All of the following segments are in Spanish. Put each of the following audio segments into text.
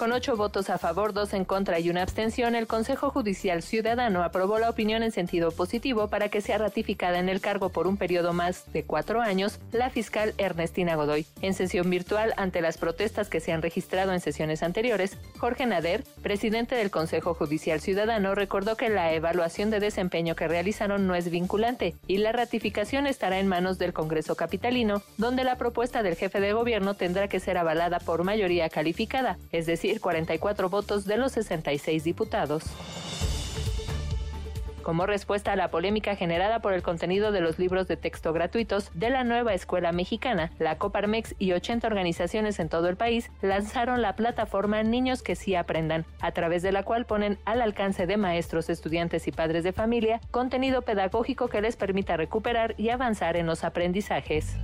Con ocho votos a favor, dos en contra y una abstención, el Consejo Judicial Ciudadano aprobó la opinión en sentido positivo para que sea ratificada en el cargo por un periodo más de cuatro años la fiscal Ernestina Godoy. En sesión virtual, ante las protestas que se han registrado en sesiones anteriores, Jorge Nader, presidente del Consejo Judicial Ciudadano, recordó que la evaluación de desempeño que realizaron no es vinculante y la ratificación estará en manos del Congreso Capitalino, donde la propuesta del jefe de gobierno tendrá que ser avalada por mayoría calificada, es decir, 44 votos de los 66 diputados. Como respuesta a la polémica generada por el contenido de los libros de texto gratuitos de la nueva escuela mexicana, la Coparmex y 80 organizaciones en todo el país lanzaron la plataforma Niños que sí aprendan, a través de la cual ponen al alcance de maestros, estudiantes y padres de familia contenido pedagógico que les permita recuperar y avanzar en los aprendizajes.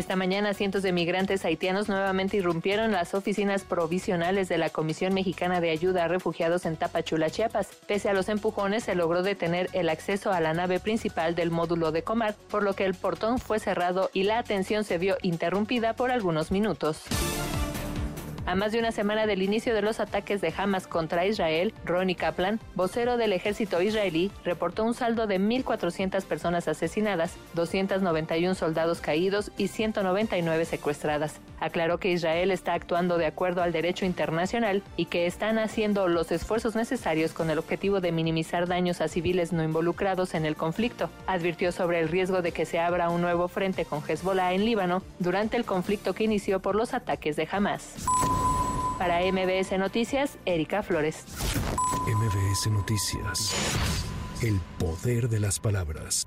Esta mañana cientos de migrantes haitianos nuevamente irrumpieron las oficinas provisionales de la Comisión Mexicana de Ayuda a Refugiados en Tapachula, Chiapas. Pese a los empujones, se logró detener el acceso a la nave principal del módulo de Comar, por lo que el portón fue cerrado y la atención se vio interrumpida por algunos minutos. A más de una semana del inicio de los ataques de Hamas contra Israel, Ronnie Kaplan, vocero del ejército israelí, reportó un saldo de 1.400 personas asesinadas, 291 soldados caídos y 199 secuestradas. Aclaró que Israel está actuando de acuerdo al derecho internacional y que están haciendo los esfuerzos necesarios con el objetivo de minimizar daños a civiles no involucrados en el conflicto. Advirtió sobre el riesgo de que se abra un nuevo frente con Hezbollah en Líbano durante el conflicto que inició por los ataques de Hamas. Para MBS Noticias, Erika Flores. MBS Noticias. El poder de las palabras.